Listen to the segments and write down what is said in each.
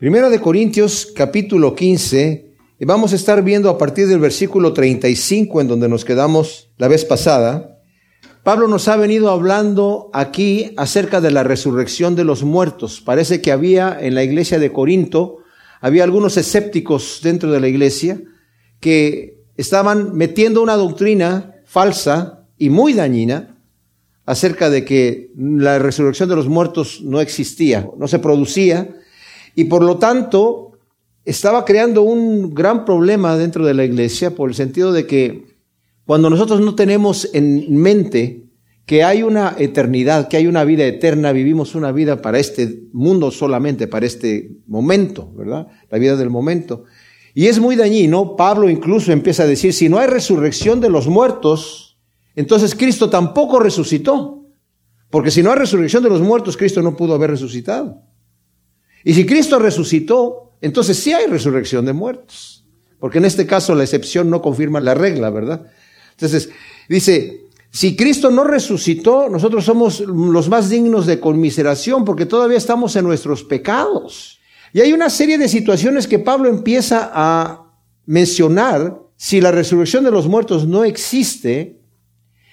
Primera de Corintios capítulo 15, y vamos a estar viendo a partir del versículo 35 en donde nos quedamos la vez pasada. Pablo nos ha venido hablando aquí acerca de la resurrección de los muertos. Parece que había en la iglesia de Corinto, había algunos escépticos dentro de la iglesia que estaban metiendo una doctrina falsa y muy dañina acerca de que la resurrección de los muertos no existía, no se producía, y por lo tanto estaba creando un gran problema dentro de la iglesia por el sentido de que cuando nosotros no tenemos en mente que hay una eternidad, que hay una vida eterna, vivimos una vida para este mundo solamente, para este momento, ¿verdad? La vida del momento. Y es muy dañino, Pablo incluso empieza a decir, si no hay resurrección de los muertos, entonces Cristo tampoco resucitó. Porque si no hay resurrección de los muertos, Cristo no pudo haber resucitado. Y si Cristo resucitó, entonces sí hay resurrección de muertos. Porque en este caso la excepción no confirma la regla, ¿verdad? Entonces, dice, si Cristo no resucitó, nosotros somos los más dignos de conmiseración porque todavía estamos en nuestros pecados. Y hay una serie de situaciones que Pablo empieza a mencionar. Si la resurrección de los muertos no existe,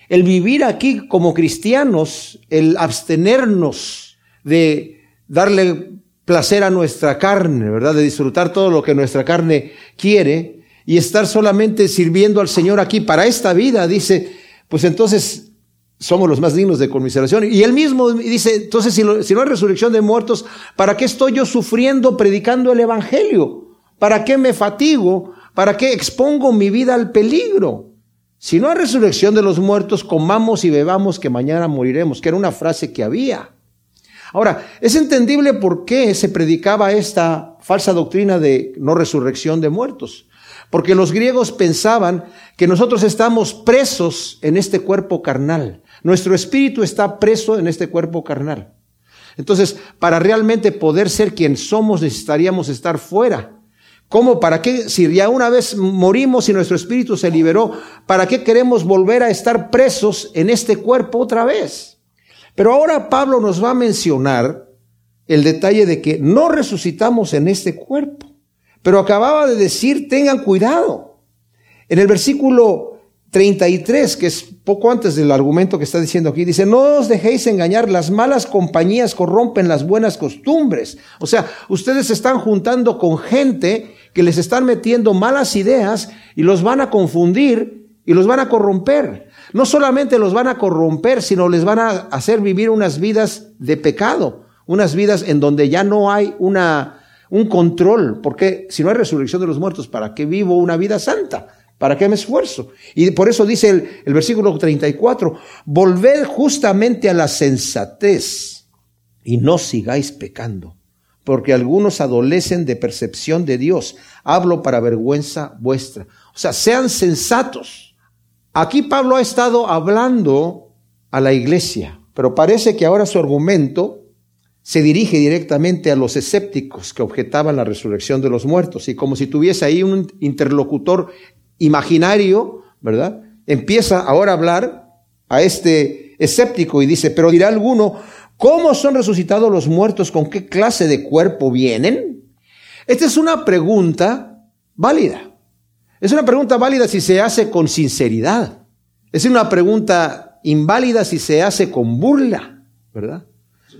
el vivir aquí como cristianos, el abstenernos de darle placer a nuestra carne, ¿verdad? De disfrutar todo lo que nuestra carne quiere y estar solamente sirviendo al Señor aquí para esta vida, dice, pues entonces somos los más dignos de conmiseración. Y él mismo dice, entonces si, no hay resurrección de muertos, ¿para qué estoy yo sufriendo predicando el Evangelio? ¿Para qué me fatigo? ¿Para qué expongo mi vida al peligro? Si no hay resurrección de los muertos, comamos y bebamos que mañana moriremos, que era una frase que había. Ahora, es entendible por qué se predicaba esta falsa doctrina de no resurrección de muertos. Porque los griegos pensaban que nosotros estamos presos en este cuerpo carnal. Nuestro espíritu está preso en este cuerpo carnal. Entonces, para realmente poder ser quien somos, necesitaríamos estar fuera. ¿Cómo? ¿Para qué? Si ya una vez morimos y nuestro espíritu se liberó, ¿para qué queremos volver a estar presos en este cuerpo otra vez? Pero ahora Pablo nos va a mencionar el detalle de que no resucitamos en este cuerpo. Pero acababa de decir, tengan cuidado. En el versículo 33, que es poco antes del argumento que está diciendo aquí, dice, no os dejéis engañar, las malas compañías corrompen las buenas costumbres. O sea, ustedes se están juntando con gente que les están metiendo malas ideas y los van a confundir y los van a corromper no solamente los van a corromper, sino les van a hacer vivir unas vidas de pecado, unas vidas en donde ya no hay una, un control, porque si no hay resurrección de los muertos, ¿para qué vivo una vida santa? ¿Para qué me esfuerzo? Y por eso dice el, el versículo 34, volved justamente a la sensatez y no sigáis pecando, porque algunos adolecen de percepción de Dios. Hablo para vergüenza vuestra. O sea, sean sensatos Aquí Pablo ha estado hablando a la iglesia, pero parece que ahora su argumento se dirige directamente a los escépticos que objetaban la resurrección de los muertos y como si tuviese ahí un interlocutor imaginario, ¿verdad? Empieza ahora a hablar a este escéptico y dice, pero dirá alguno, ¿cómo son resucitados los muertos? ¿Con qué clase de cuerpo vienen? Esta es una pregunta válida. Es una pregunta válida si se hace con sinceridad. Es una pregunta inválida si se hace con burla, ¿verdad?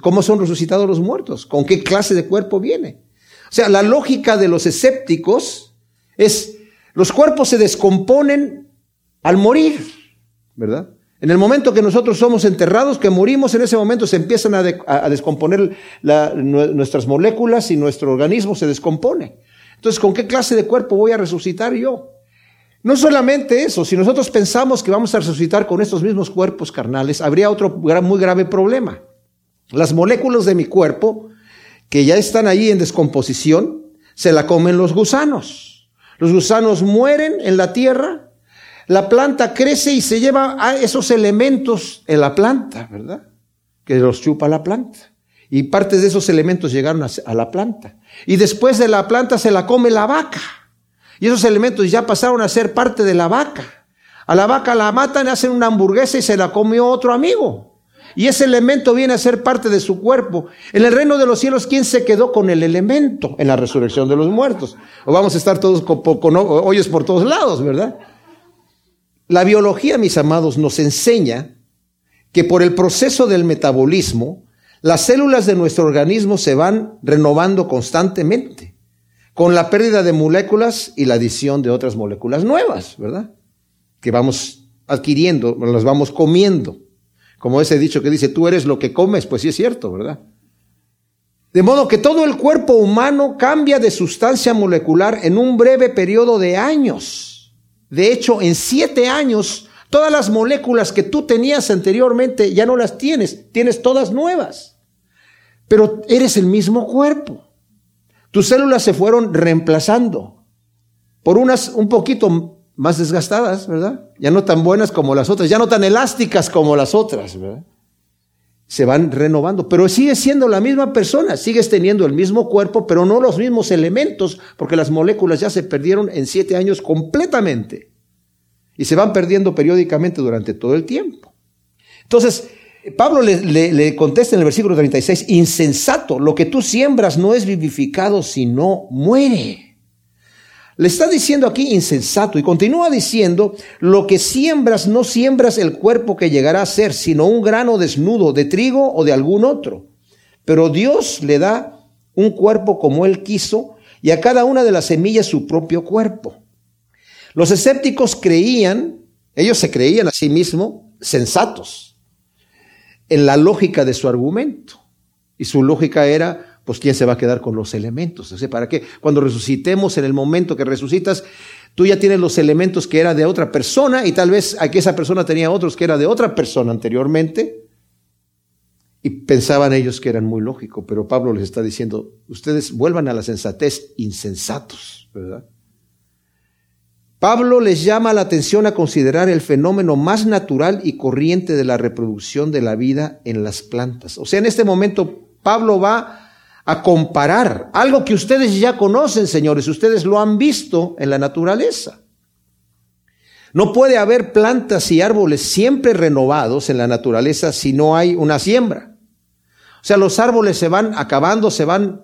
¿Cómo son resucitados los muertos? ¿Con qué clase de cuerpo viene? O sea, la lógica de los escépticos es, los cuerpos se descomponen al morir, ¿verdad? En el momento que nosotros somos enterrados, que morimos, en ese momento se empiezan a, descomponer nuestras moléculas y nuestro organismo se descompone. Entonces, ¿con qué clase de cuerpo voy a resucitar yo? No solamente eso, si nosotros pensamos que vamos a resucitar con estos mismos cuerpos carnales, habría otro muy grave problema. Las moléculas de mi cuerpo, que ya están ahí en descomposición, se la comen los gusanos. Los gusanos mueren en la tierra, la planta crece y se lleva a esos elementos en la planta, ¿verdad? Que los chupa la planta. Y partes de esos elementos llegaron a, la planta. Y después de la planta se la come la vaca. Y esos elementos ya pasaron a ser parte de la vaca. A la vaca la matan, hacen una hamburguesa y se la comió otro amigo. y ese elemento viene a ser parte de su cuerpo. En el reino de los cielos, ¿quién se quedó con el elemento en la resurrección de los muertos? O vamos a estar todos con, con hoyos por todos lados, ¿verdad? La biología, mis amados, nos enseña que por el proceso del metabolismo, las células de nuestro organismo se van renovando constantemente, con la pérdida de moléculas y la adición de otras moléculas nuevas, ¿verdad? Que vamos adquiriendo, las vamos comiendo. Como ese dicho que dice, tú eres lo que comes, pues sí es cierto, ¿verdad? De modo que todo el cuerpo humano cambia de sustancia molecular en un breve periodo de años. De hecho, en siete años, todas las moléculas que tú tenías anteriormente ya no las tienes, tienes todas nuevas. Pero eres el mismo cuerpo. Tus células se fueron reemplazando por unas un poquito más desgastadas, ¿verdad? Ya no tan buenas como las otras, ya no tan elásticas como las otras, ¿verdad? Se van renovando, pero sigues siendo la misma persona, sigues teniendo el mismo cuerpo, pero no los mismos elementos, porque las moléculas ya se perdieron en siete años completamente y se van perdiendo periódicamente durante todo el tiempo. Entonces, Pablo le, contesta en el versículo 36, insensato, lo que tú siembras no es vivificado, sino muere. Le está diciendo aquí insensato y continúa diciendo, lo que siembras no siembras el cuerpo que llegará a ser, sino un grano desnudo de trigo o de algún otro. Pero Dios le da un cuerpo como Él quiso y a cada una de las semillas su propio cuerpo. Los escépticos creían, ellos se creían a sí mismos sensatos en la lógica de su argumento. Y su lógica era, pues ¿quién se va a quedar con los elementos? ¿para qué? Cuando resucitemos, en el momento que resucitas, tú ya tienes los elementos que era de otra persona y tal vez aquí esa persona tenía otros que era de otra persona anteriormente. Y pensaban ellos que eran muy lógico, pero Pablo les está diciendo, ustedes vuelvan a la sensatez insensatos, ¿verdad? Pablo les llama la atención a considerar el fenómeno más natural y corriente de la reproducción de la vida en las plantas. O sea, en este momento Pablo va a comparar algo que ustedes ya conocen, señores, ustedes lo han visto en la naturaleza. No puede haber plantas y árboles siempre renovados en la naturaleza si no hay una siembra. O sea, los árboles se van acabando, se van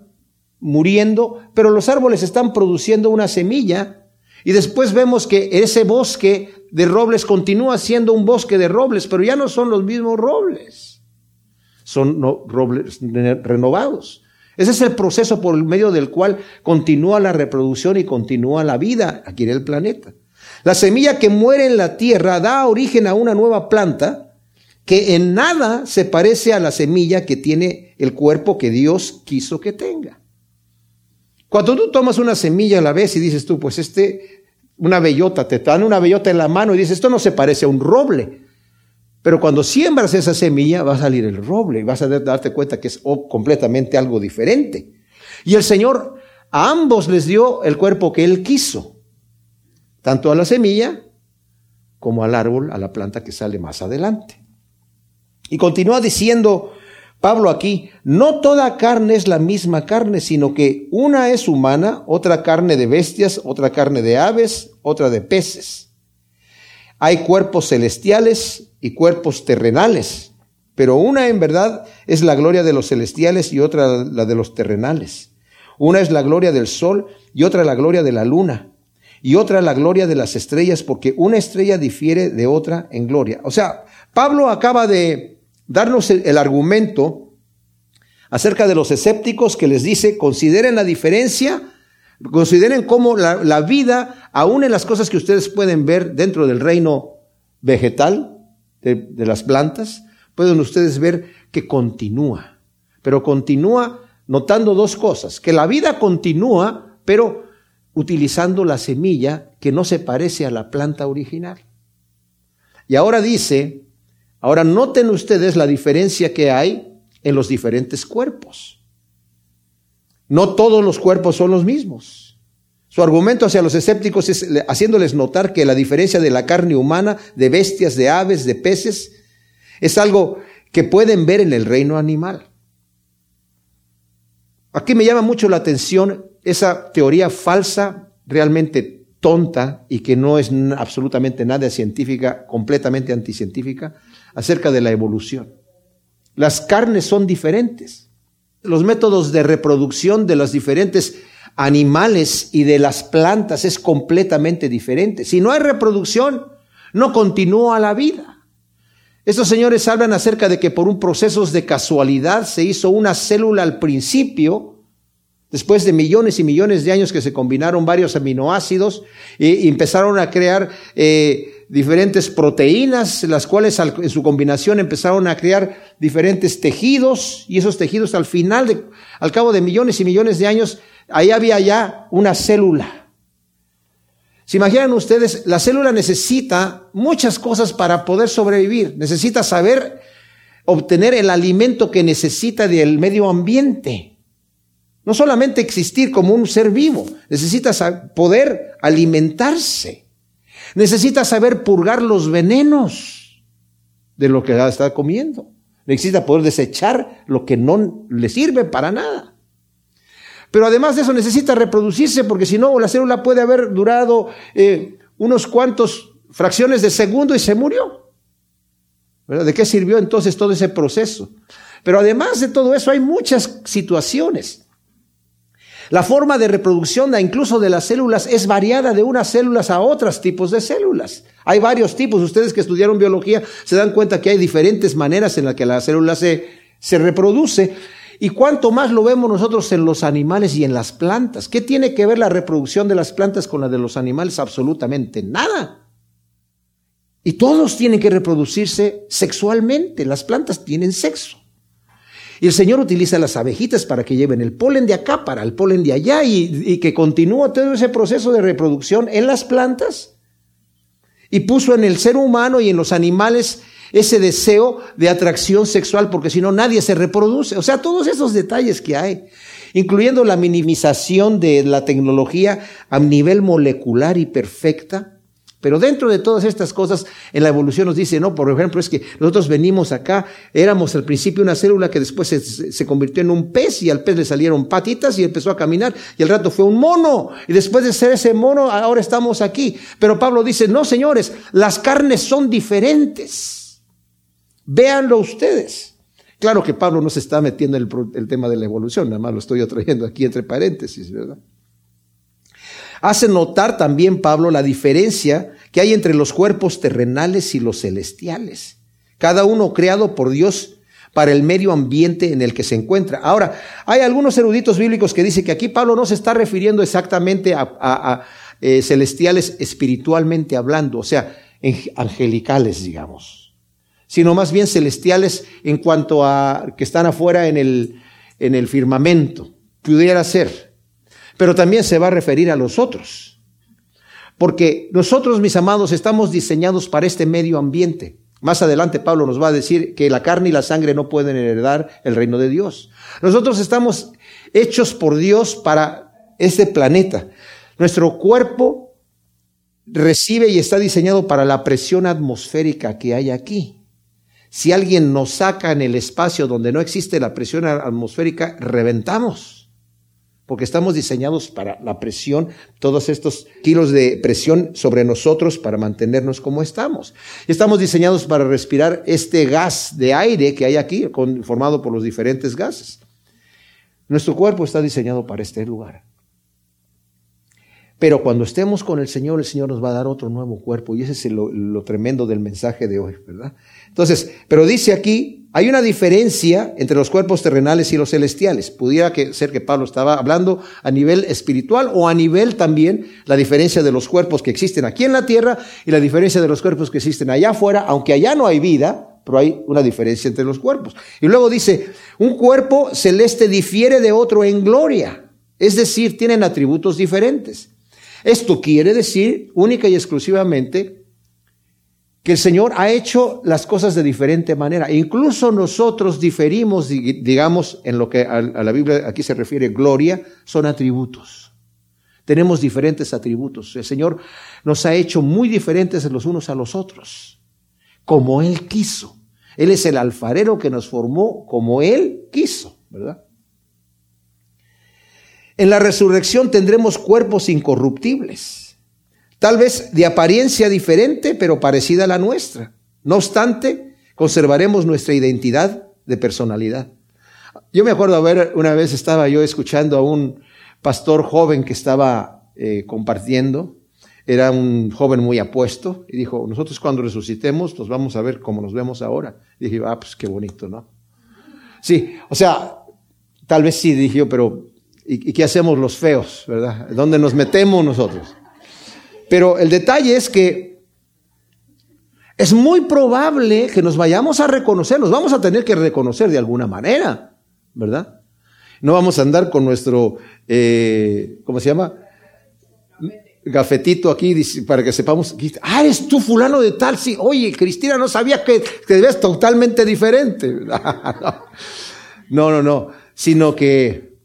muriendo, pero los árboles están produciendo una semilla y después vemos que ese bosque de robles continúa siendo un bosque de robles, pero ya no son los mismos robles, son robles renovados. Ese es el proceso por el medio del cual continúa la reproducción y continúa la vida aquí en el planeta. La semilla que muere en la tierra da origen a una nueva planta que en nada se parece a la semilla que tiene el cuerpo que Dios quiso que tenga. Cuando tú tomas una semilla a la vez y dices tú, pues este, una bellota, te dan una bellota en la mano y dices, esto no se parece a un roble. Pero cuando siembras esa semilla va a salir el roble y vas a darte cuenta que es completamente algo diferente. Y el Señor a ambos les dio el cuerpo que Él quiso, tanto a la semilla como al árbol, a la planta que sale más adelante. Y continúa diciendo Pablo aquí, no toda carne es la misma carne, sino que una es humana, otra carne de bestias, otra carne de aves, otra de peces. Hay cuerpos celestiales y cuerpos terrenales, pero una en verdad es la gloria de los celestiales y otra la de los terrenales. Una es la gloria del sol y otra la gloria de la luna y otra la gloria de las estrellas, porque una estrella difiere de otra en gloria. O sea, Pablo acaba de darnos el, argumento acerca de los escépticos que les dice, consideren la diferencia Consideren cómo la, vida, aún en las cosas que ustedes pueden ver dentro del reino vegetal, de, de las plantas, pueden ustedes ver que continúa. Pero continúa notando dos cosas, que la vida continúa, pero utilizando la semilla que no se parece a la planta original. Y ahora dice, ahora noten ustedes la diferencia que hay en los diferentes cuerpos. No todos los cuerpos son los mismos. Su argumento hacia los escépticos es haciéndoles notar que la diferencia de la carne humana, de bestias, de aves, de peces, es algo que pueden ver en el reino animal. Aquí me llama mucho la atención esa teoría falsa, realmente tonta y que no es absolutamente nada científica, completamente anticientífica, acerca de la evolución. Las carnes son diferentes. Los métodos de reproducción de los diferentes animales y de las plantas es completamente diferente. Si no hay reproducción, no continúa la vida. Estos señores hablan acerca de que por un proceso de casualidad se hizo una célula al principio, después de millones y millones de años que se combinaron varios aminoácidos y, empezaron a crear eh, diferentes proteínas, las cuales en su combinación empezaron a crear diferentes tejidos y esos tejidos al final, al cabo de millones y millones de años, ahí había ya una célula. ¿Se imaginan ustedes? La célula necesita muchas cosas para poder sobrevivir. Necesita saber obtener el alimento que necesita del medio ambiente. No solamente existir como un ser vivo, necesita poder alimentarse. Necesita saber purgar los venenos de lo que está comiendo. Necesita poder desechar lo que no le sirve para nada. Pero además de eso necesita reproducirse porque si no la célula puede haber durado eh, unos cuantos fracciones de segundo y se murió. ¿De qué sirvió entonces todo ese proceso? Pero además de todo eso hay muchas situaciones. La forma de reproducción incluso de las células es variada de unas células a otros tipos de células. Hay varios tipos. Ustedes que estudiaron biología se dan cuenta que hay diferentes maneras en las que la célula se, se reproduce. Y cuánto más lo vemos nosotros en los animales y en las plantas. ¿Qué tiene que ver la reproducción de las plantas con la de los animales? Absolutamente nada. Y todos tienen que reproducirse sexualmente. Las plantas tienen sexo. Y el Señor utiliza las abejitas para que lleven el polen de acá para el polen de allá y, que continúa todo ese proceso de reproducción en las plantas. Y puso en el ser humano y en los animales ese deseo de atracción sexual, porque si no nadie se reproduce. O sea, todos esos detalles que hay, incluyendo la minimización de la tecnología a nivel molecular y perfecta. Pero dentro de todas estas cosas, en la evolución nos dice, no, por ejemplo, es que nosotros venimos acá, éramos al principio una célula que después se, se, convirtió en un pez y al pez le salieron patitas y empezó a caminar y al rato fue un mono y después de ser ese mono, ahora estamos aquí. Pero Pablo dice, no, señores, las carnes son diferentes. Véanlo ustedes. Claro que Pablo no se está metiendo en el, tema de la evolución, nada más lo estoy trayendo aquí entre paréntesis, ¿verdad? Hace notar también Pablo la diferencia que hay entre los cuerpos terrenales y los celestiales. Cada uno creado por Dios para el medio ambiente en el que se encuentra. Ahora, hay algunos eruditos bíblicos que dicen que aquí Pablo no se está refiriendo exactamente a, eh, celestiales espiritualmente hablando, o sea, angelicales, digamos sino más bien celestiales en cuanto a que están afuera en el, en el firmamento. Pudiera ser. Pero también se va a referir a los otros. Porque nosotros, mis amados, estamos diseñados para este medio ambiente. Más adelante Pablo nos va a decir que la carne y la sangre no pueden heredar el reino de Dios. Nosotros estamos hechos por Dios para este planeta. Nuestro cuerpo recibe y está diseñado para la presión atmosférica que hay aquí. Si alguien nos saca en el espacio donde no existe la presión atmosférica, reventamos. Porque estamos diseñados para la presión, todos estos kilos de presión sobre nosotros para mantenernos como estamos. Estamos diseñados para respirar este gas de aire que hay aquí, formado por los diferentes gases. Nuestro cuerpo está diseñado para este lugar. Pero cuando estemos con el Señor, el Señor nos va a dar otro nuevo cuerpo. Y ese es lo, tremendo del mensaje de hoy, ¿verdad? Entonces, pero dice aquí, hay una diferencia entre los cuerpos terrenales y los celestiales. Pudiera ser que Pablo estaba hablando a nivel espiritual o a nivel también la diferencia de los cuerpos que existen aquí en la tierra y la diferencia de los cuerpos que existen allá afuera, aunque allá no hay vida, pero hay una diferencia entre los cuerpos. Y luego dice, un cuerpo celeste difiere de otro en gloria. Es decir, tienen atributos diferentes. Esto quiere decir única y exclusivamente que el Señor ha hecho las cosas de diferente manera. Incluso nosotros diferimos, digamos, en lo que a la Biblia aquí se refiere gloria, son atributos. Tenemos diferentes atributos. El Señor nos ha hecho muy diferentes los unos a los otros, como Él quiso. Él es el alfarero que nos formó como Él quiso, ¿verdad? En la resurrección tendremos cuerpos incorruptibles, tal vez de apariencia diferente, pero parecida a la nuestra. No obstante, conservaremos nuestra identidad de personalidad. Yo me acuerdo, a ver, una vez estaba yo escuchando a un pastor joven que estaba eh, compartiendo, era un joven muy apuesto, y dijo, nosotros cuando resucitemos nos vamos a ver como nos vemos ahora. Y dije, ah, pues qué bonito, ¿no? Sí, o sea, tal vez sí, dije yo, pero ¿y, qué hacemos los feos, verdad? ¿Dónde nos metemos nosotros? Pero el detalle es que es muy probable que nos vayamos a reconocer, nos vamos a tener que reconocer de alguna manera, ¿verdad? No vamos a andar con nuestro, eh, ¿cómo se llama? Gafetito aquí para que sepamos, ah, eres tú fulano de tal, sí, oye, Cristina no sabía que te ves totalmente diferente. no, no, no, sino que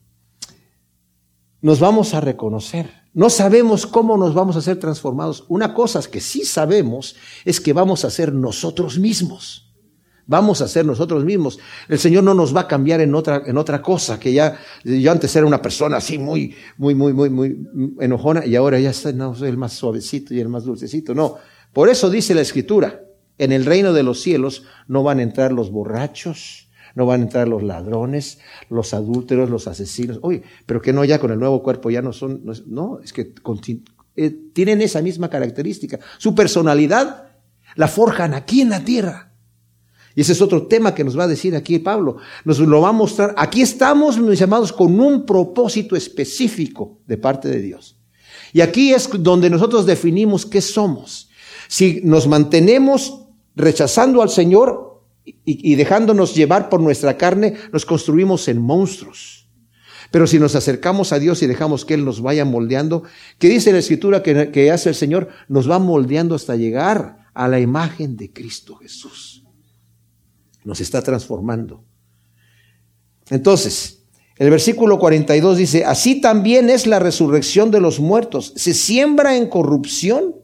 nos vamos a reconocer. No sabemos cómo nos vamos a ser transformados. Una cosa que sí sabemos es que vamos a ser nosotros mismos. Vamos a ser nosotros mismos. El Señor no nos va a cambiar en otra, en otra cosa, que ya, yo antes era una persona así muy, muy, muy, muy, muy enojona y ahora ya soy el más suavecito y el más dulcecito. No. Por eso dice la Escritura, en el reino de los cielos no van a entrar los borrachos, no van a entrar los ladrones, los adúlteros, los asesinos. Oye, pero que no ya con el nuevo cuerpo ya no son, no, es, que eh, tienen esa misma característica. Su personalidad la forjan aquí en la tierra. Y ese es otro tema que nos va a decir aquí Pablo. Nos lo va a mostrar. Aquí estamos, mis amados, con un propósito específico de parte de Dios. Y aquí es donde nosotros definimos qué somos. Si nos mantenemos rechazando al Señor y, dejándonos llevar por nuestra carne, nos construimos en monstruos. Pero si nos acercamos a Dios y dejamos que Él nos vaya moldeando, ¿qué dice la Escritura que, que hace el Señor? Nos va moldeando hasta llegar a la imagen de Cristo Jesús nos está transformando. Entonces, el versículo 42 dice, así también es la resurrección de los muertos. Se siembra en corrupción,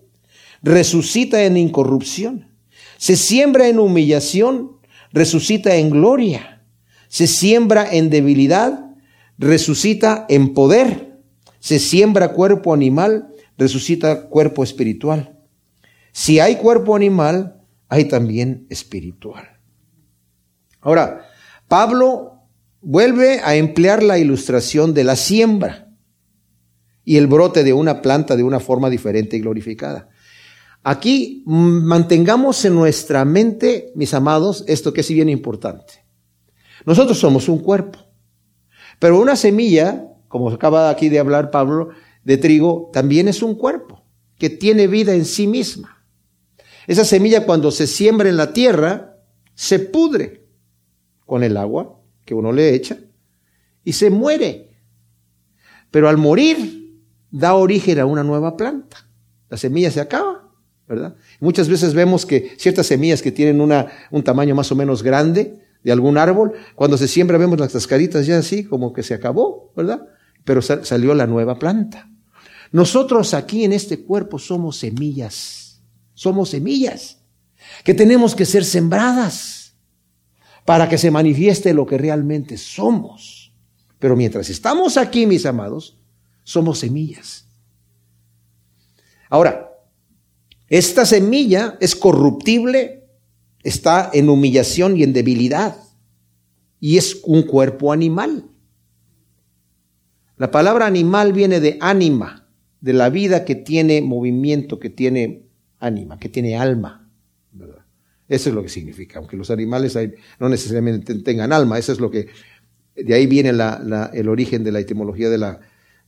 resucita en incorrupción. Se siembra en humillación, resucita en gloria. Se siembra en debilidad, resucita en poder. Se siembra cuerpo animal, resucita cuerpo espiritual. Si hay cuerpo animal, hay también espiritual. Ahora, Pablo vuelve a emplear la ilustración de la siembra y el brote de una planta de una forma diferente y glorificada. Aquí mantengamos en nuestra mente, mis amados, esto que es bien importante. Nosotros somos un cuerpo, pero una semilla, como acaba aquí de hablar Pablo, de trigo, también es un cuerpo que tiene vida en sí misma. Esa semilla cuando se siembra en la tierra, se pudre con el agua que uno le echa y se muere. Pero al morir da origen a una nueva planta. La semilla se acaba, ¿verdad? Muchas veces vemos que ciertas semillas que tienen una, un tamaño más o menos grande de algún árbol, cuando se siembra vemos las cascaritas ya así como que se acabó, ¿verdad? Pero salió la nueva planta. Nosotros aquí en este cuerpo somos semillas, somos semillas que tenemos que ser sembradas para que se manifieste lo que realmente somos. Pero mientras estamos aquí, mis amados, somos semillas. Ahora, esta semilla es corruptible, está en humillación y en debilidad, y es un cuerpo animal. La palabra animal viene de ánima, de la vida que tiene movimiento, que tiene ánima, que tiene alma. Eso es lo que significa, aunque los animales no necesariamente tengan alma, eso es lo que, de ahí viene el origen de la etimología de la,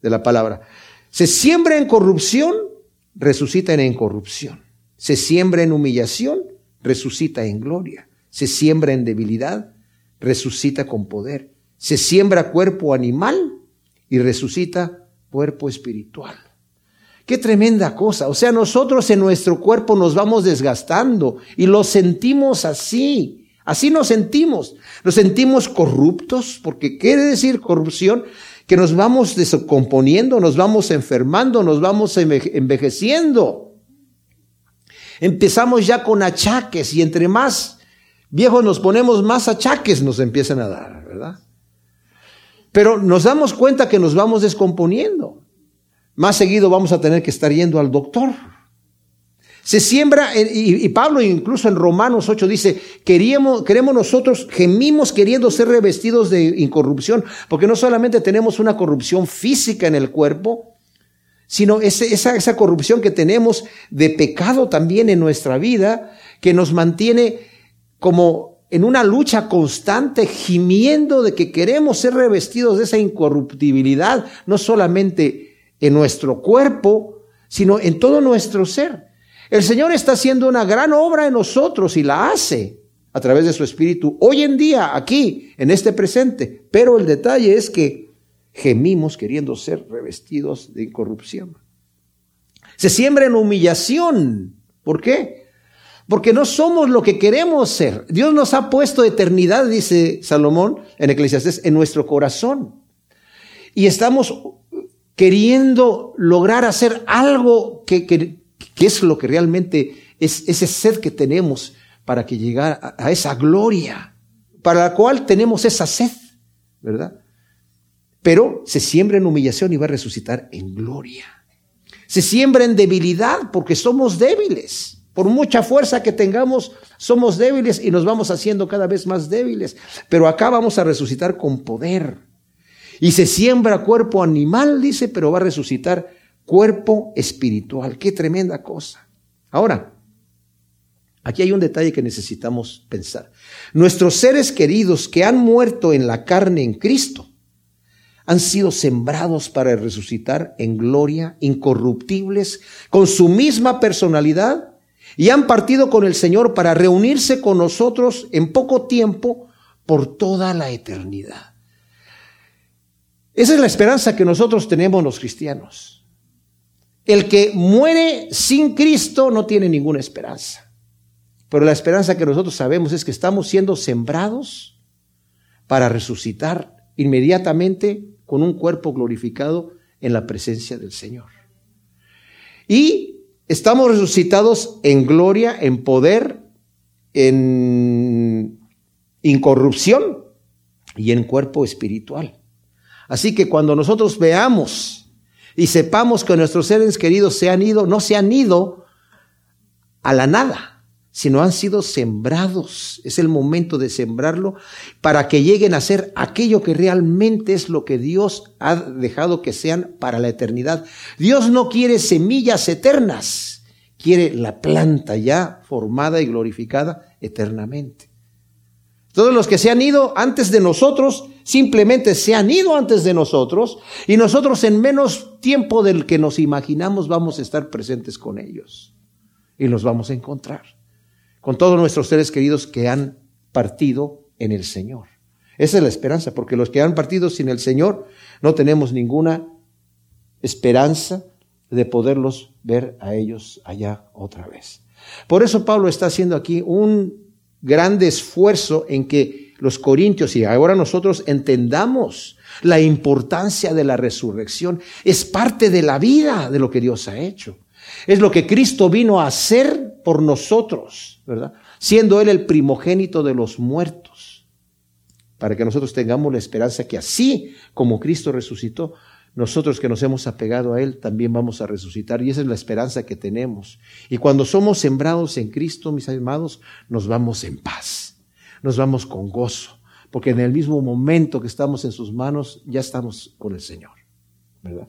de la palabra. Se siembra en corrupción, resucita en corrupción. Se siembra en humillación, resucita en gloria. Se siembra en debilidad, resucita con poder. Se siembra cuerpo animal y resucita cuerpo espiritual. Qué tremenda cosa. O sea, nosotros en nuestro cuerpo nos vamos desgastando y lo sentimos así. Así nos sentimos. Nos sentimos corruptos, porque quiere decir corrupción que nos vamos descomponiendo, nos vamos enfermando, nos vamos envejeciendo. Empezamos ya con achaques y entre más viejos nos ponemos, más achaques nos empiezan a dar, ¿verdad? Pero nos damos cuenta que nos vamos descomponiendo más seguido vamos a tener que estar yendo al doctor. Se siembra, y, Pablo incluso en Romanos 8 dice, queríamos, queremos nosotros, gemimos queriendo ser revestidos de incorrupción, porque no solamente tenemos una corrupción física en el cuerpo, sino esa, esa corrupción que tenemos de pecado también en nuestra vida, que nos mantiene como en una lucha constante, gimiendo de que queremos ser revestidos de esa incorruptibilidad, no solamente en nuestro cuerpo, sino en todo nuestro ser. El Señor está haciendo una gran obra en nosotros y la hace a través de su Espíritu hoy en día, aquí, en este presente. Pero el detalle es que gemimos queriendo ser revestidos de incorrupción. Se siembra en humillación. ¿Por qué? Porque no somos lo que queremos ser. Dios nos ha puesto eternidad, dice Salomón en Eclesiastés, en nuestro corazón. Y estamos queriendo lograr hacer algo que, que, ¿Qué es lo que realmente es ese sed que tenemos para que llegar a, esa gloria, para la cual tenemos esa sed, ¿verdad? Pero se siembra en humillación y va a resucitar en gloria. Se siembra en debilidad porque somos débiles. Por mucha fuerza que tengamos, somos débiles y nos vamos haciendo cada vez más débiles. Pero acá vamos a resucitar con poder. Y se siembra cuerpo animal, dice, pero va a resucitar cuerpo espiritual. Qué tremenda cosa. Ahora, aquí hay un detalle que necesitamos pensar. Nuestros seres queridos que han muerto en la carne en Cristo han sido sembrados para resucitar en gloria, incorruptibles, con su misma personalidad, y han partido con el Señor para reunirse con nosotros en poco tiempo por toda la eternidad. Esa es la esperanza que nosotros tenemos los cristianos. El que muere sin Cristo no tiene ninguna esperanza. Pero la esperanza que nosotros sabemos es que estamos siendo sembrados para resucitar inmediatamente con un cuerpo glorificado en la presencia del Señor. Y estamos resucitados en gloria, en poder, en incorrupción y en cuerpo espiritual. Así que cuando nosotros veamos y sepamos que nuestros seres queridos se han ido, no se han ido a la nada, sino han sido sembrados. Es el momento de sembrarlo para que lleguen a ser aquello que realmente es lo que Dios ha dejado que sean para la eternidad. Dios no quiere semillas eternas, quiere la planta ya formada y glorificada eternamente. Todos los que se han ido antes de nosotros, simplemente se han ido antes de nosotros y nosotros en menos tiempo del que nos imaginamos vamos a estar presentes con ellos y los vamos a encontrar con todos nuestros seres queridos que han partido en el Señor. Esa es la esperanza, porque los que han partido sin el Señor no tenemos ninguna esperanza de poderlos ver a ellos allá otra vez. Por eso Pablo está haciendo aquí un grande esfuerzo en que los corintios y ahora nosotros entendamos la importancia de la resurrección. Es parte de la vida de lo que Dios ha hecho. Es lo que Cristo vino a hacer por nosotros, ¿verdad? Siendo Él el primogénito de los muertos. Para que nosotros tengamos la esperanza que así como Cristo resucitó, nosotros que nos hemos apegado a Él también vamos a resucitar. Y esa es la esperanza que tenemos. Y cuando somos sembrados en Cristo, mis amados, nos vamos en paz. Nos vamos con gozo. Porque en el mismo momento que estamos en sus manos, ya estamos con el Señor. ¿Verdad?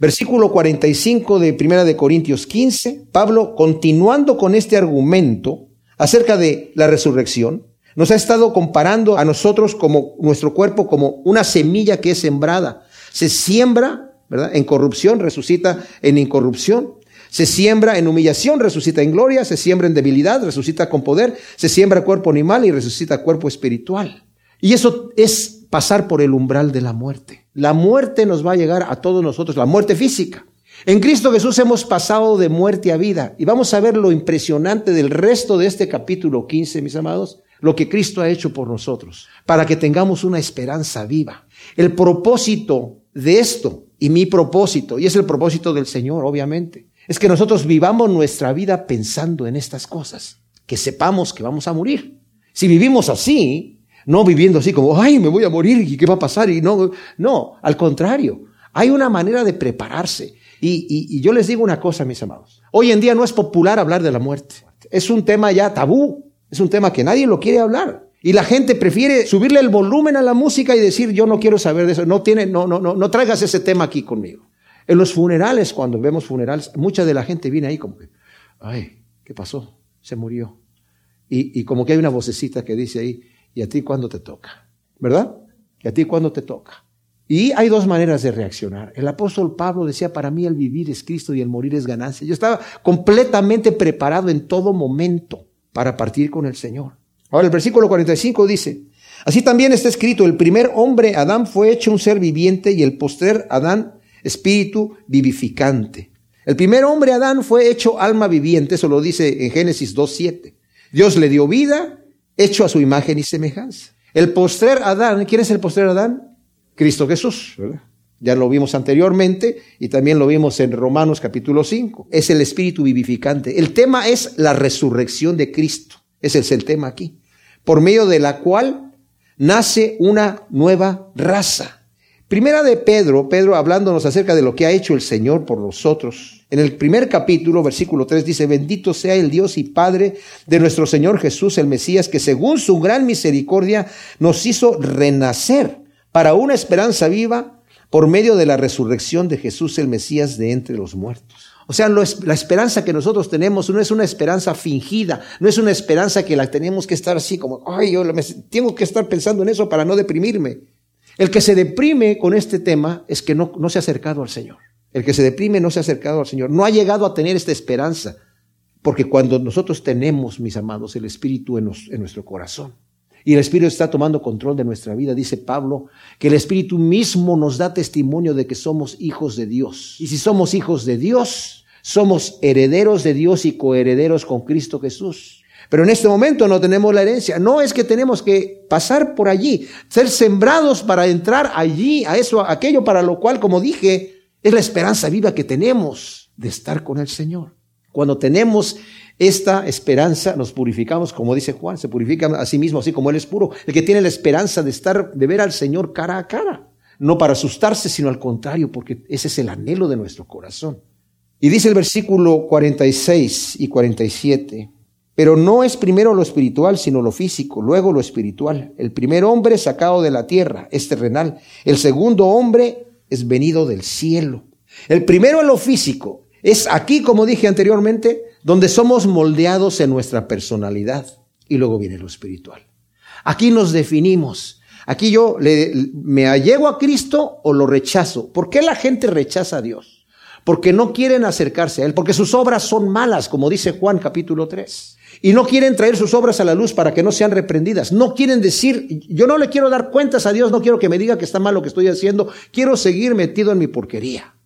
Versículo 45 de Primera de Corintios 15, Pablo, continuando con este argumento acerca de la resurrección, nos ha estado comparando a nosotros como nuestro cuerpo como una semilla que es sembrada se siembra, ¿verdad? En corrupción, resucita en incorrupción. Se siembra en humillación, resucita en gloria. Se siembra en debilidad, resucita con poder. Se siembra cuerpo animal y resucita cuerpo espiritual. Y eso es pasar por el umbral de la muerte. La muerte nos va a llegar a todos nosotros, la muerte física. En Cristo Jesús hemos pasado de muerte a vida. Y vamos a ver lo impresionante del resto de este capítulo 15, mis amados, lo que Cristo ha hecho por nosotros, para que tengamos una esperanza viva. El propósito de esto y mi propósito, y es el propósito del Señor, obviamente, es que nosotros vivamos nuestra vida pensando en estas cosas, que sepamos que vamos a morir. Si vivimos así, no viviendo así como, ay, me voy a morir y qué va a pasar y no, no, al contrario, hay una manera de prepararse Y, yo les digo una cosa, mis amados. Hoy en día no es popular hablar de la muerte. Es un tema ya tabú. Es un tema que nadie lo quiere hablar. Y la gente prefiere subirle el volumen a la música y decir, yo no quiero saber de eso. No tiene, no, no, no, no traigas ese tema aquí conmigo. En los funerales, cuando vemos funerales, mucha de la gente viene ahí como que, ay, ¿qué pasó? Se murió. Y, y como que hay una vocecita que dice ahí, ¿y a ti cuándo te toca? ¿Verdad? ¿Y a ti cuándo te toca? Y hay dos maneras de reaccionar. El apóstol Pablo decía, para mí el vivir es Cristo y el morir es ganancia. Yo estaba completamente preparado en todo momento para partir con el Señor. Ahora el versículo 45 dice, así también está escrito, el primer hombre, Adán, fue hecho un ser viviente y el postrer, Adán, espíritu vivificante. El primer hombre, Adán, fue hecho alma viviente, eso lo dice en Génesis 2.7. Dios le dio vida, hecho a su imagen y semejanza. El postrer Adán, ¿quién es el postrer Adán? Cristo Jesús. Ya lo vimos anteriormente y también lo vimos en Romanos capítulo 5. Es el espíritu vivificante. El tema es la resurrección de Cristo. Ese es el tema aquí. Por medio de la cual nace una nueva raza. Primera de Pedro, Pedro hablándonos acerca de lo que ha hecho el Señor por nosotros. En el primer capítulo, versículo 3 dice, bendito sea el Dios y Padre de nuestro Señor Jesús el Mesías, que según su gran misericordia nos hizo renacer para una esperanza viva por medio de la resurrección de Jesús el Mesías de entre los muertos. O sea, la esperanza que nosotros tenemos no es una esperanza fingida, no es una esperanza que la tenemos que estar así como, ay, yo tengo que estar pensando en eso para no deprimirme. El que se deprime con este tema es que no, no se ha acercado al Señor. El que se deprime no se ha acercado al Señor, no ha llegado a tener esta esperanza. Porque cuando nosotros tenemos, mis amados, el Espíritu en nuestro corazón, y el Espíritu está tomando control de nuestra vida, dice Pablo, que el Espíritu mismo nos da testimonio de que somos hijos de Dios. Y si somos hijos de Dios, somos herederos de Dios y coherederos con Cristo Jesús. Pero en este momento no tenemos la herencia. No es que tenemos que pasar por allí, ser sembrados para entrar allí, a eso, a aquello para lo cual, como dije, es la esperanza viva que tenemos de estar con el Señor. Cuando tenemos esta esperanza nos purificamos, como dice Juan, se purifica a sí mismo, así como Él es puro. El que tiene la esperanza de estar, de ver al Señor cara a cara. No para asustarse, sino al contrario, porque ese es el anhelo de nuestro corazón. Y dice el versículo 46 y 47, pero no es primero lo espiritual, sino lo físico, luego lo espiritual. El primer hombre sacado de la tierra es terrenal, el segundo hombre es venido del cielo. El primero es lo físico, es aquí, como dije anteriormente, donde somos moldeados en nuestra personalidad y luego viene lo espiritual. Aquí nos definimos. Aquí yo le, me allego a Cristo o lo rechazo. ¿Por qué la gente rechaza a Dios? Porque no quieren acercarse a Él, porque sus obras son malas, como dice Juan capítulo 3. Y no quieren traer sus obras a la luz para que no sean reprendidas. No quieren decir, yo no le quiero dar cuentas a Dios, no quiero que me diga que está mal lo que estoy haciendo, quiero seguir metido en mi porquería.